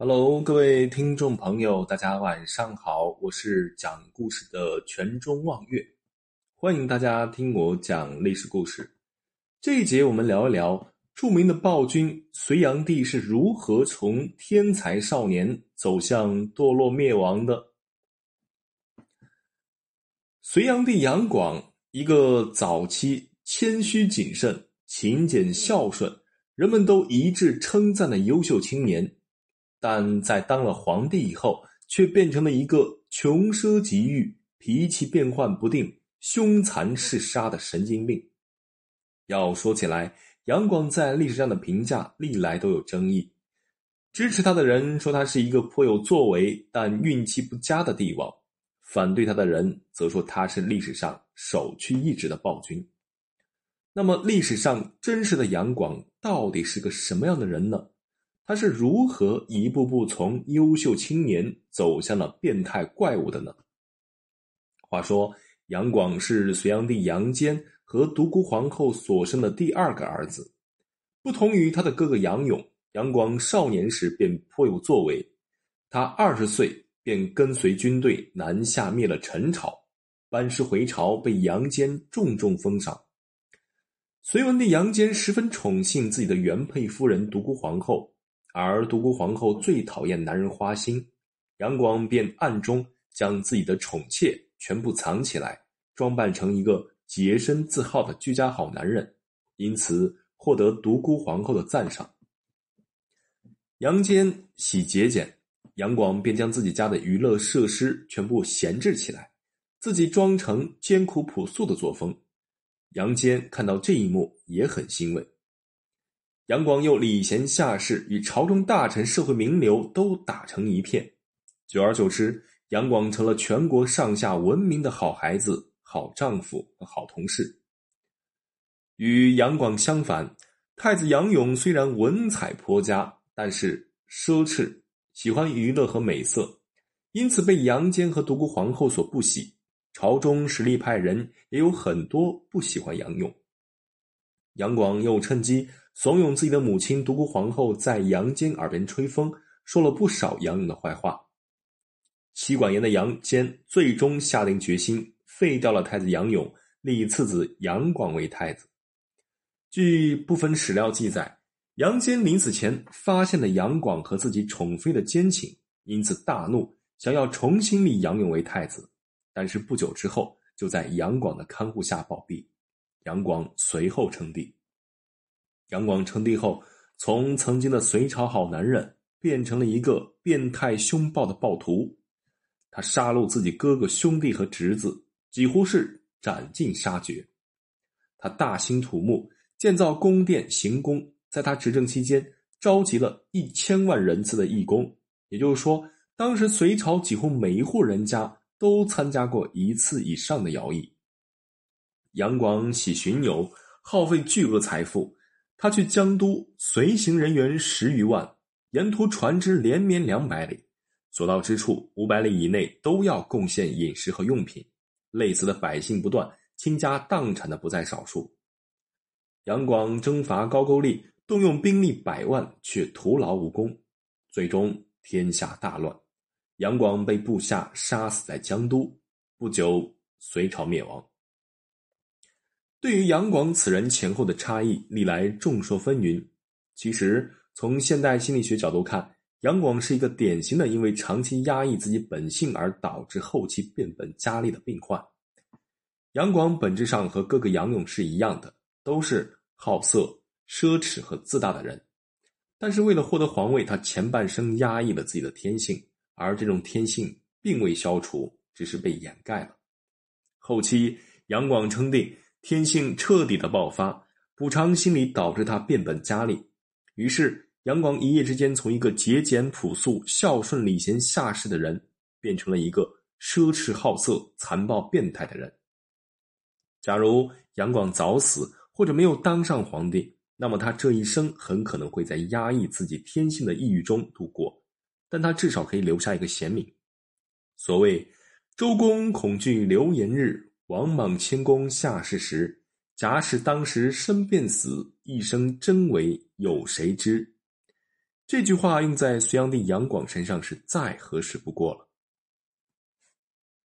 Hello，各位听众朋友，大家晚上好，我是讲故事的全中望月，欢迎大家听我讲历史故事。这一节我们聊一聊著名的暴君隋炀帝是如何从天才少年走向堕落灭亡的。隋炀帝杨广，一个早期谦虚谨慎、勤俭孝顺，人们都一致称赞的优秀青年。但在当了皇帝以后，却变成了一个穷奢极欲、脾气变幻不定、凶残嗜杀的神经病。要说起来，杨广在历史上的评价历来都有争议。支持他的人说他是一个颇有作为但运气不佳的帝王，反对他的人则说他是历史上首屈一指的暴君。那么，历史上真实的杨广到底是个什么样的人呢？他是如何一步步从优秀青年走向了变态怪物的呢？话说，杨广是隋炀帝杨坚和独孤皇后所生的第二个儿子。不同于他的哥哥杨勇，杨广少年时便颇有作为。他二十岁便跟随军队南下灭了陈朝，班师回朝，被杨坚重重封赏。隋文帝杨坚十分宠幸自己的原配夫人独孤皇后。而独孤皇后最讨厌男人花心，杨广便暗中将自己的宠妾全部藏起来，装扮成一个洁身自好的居家好男人，因此获得独孤皇后的赞赏。杨坚喜节俭，杨广便将自己家的娱乐设施全部闲置起来，自己装成艰苦朴素的作风。杨坚看到这一幕也很欣慰。杨广又礼贤下士，与朝中大臣、社会名流都打成一片。久而久之，杨广成了全国上下闻名的好孩子、好丈夫和好同事。与杨广相反，太子杨勇虽然文采颇佳，但是奢侈，喜欢娱乐和美色，因此被杨坚和独孤皇后所不喜。朝中实力派人也有很多不喜欢杨勇。杨广又趁机。怂恿自己的母亲独孤皇后在杨坚耳边吹风，说了不少杨勇的坏话。妻管严的杨坚最终下定决心废掉了太子杨勇，立次子杨广为太子。据部分史料记载，杨坚临死前发现了杨广和自己宠妃的奸情，因此大怒，想要重新立杨勇为太子。但是不久之后，就在杨广的看护下暴毙。杨广随后称帝。杨广称帝后，从曾经的隋朝好男人变成了一个变态凶暴的暴徒。他杀戮自己哥哥、兄弟和侄子，几乎是斩尽杀绝。他大兴土木，建造宫殿、行宫。在他执政期间，召集了一千万人次的义工。也就是说，当时隋朝几乎每一户人家都参加过一次以上的徭役。杨广喜巡游，耗费巨额财富。他去江都，随行人员十余万，沿途船只连绵两百里，所到之处五百里以内都要贡献饮食和用品，累死的百姓不断，倾家荡产的不在少数。杨广征伐高句丽，动用兵力百万，却徒劳无功，最终天下大乱，杨广被部下杀死在江都，不久隋朝灭亡。对于杨广此人前后的差异，历来众说纷纭。其实，从现代心理学角度看，杨广是一个典型的因为长期压抑自己本性而导致后期变本加厉的病患。杨广本质上和哥哥杨勇是一样的，都是好色、奢侈和自大的人。但是，为了获得皇位，他前半生压抑了自己的天性，而这种天性并未消除，只是被掩盖了。后期，杨广称帝。天性彻底的爆发，补偿心理导致他变本加厉。于是，杨广一夜之间从一个节俭朴素、孝顺礼贤下士的人，变成了一个奢侈好色、残暴变态的人。假如杨广早死或者没有当上皇帝，那么他这一生很可能会在压抑自己天性的抑郁中度过。但他至少可以留下一个贤名。所谓“周公恐惧流言日”。王莽谦恭下士时，假使当时身便死，一生真为有谁知？这句话用在隋炀帝杨广身上是再合适不过了。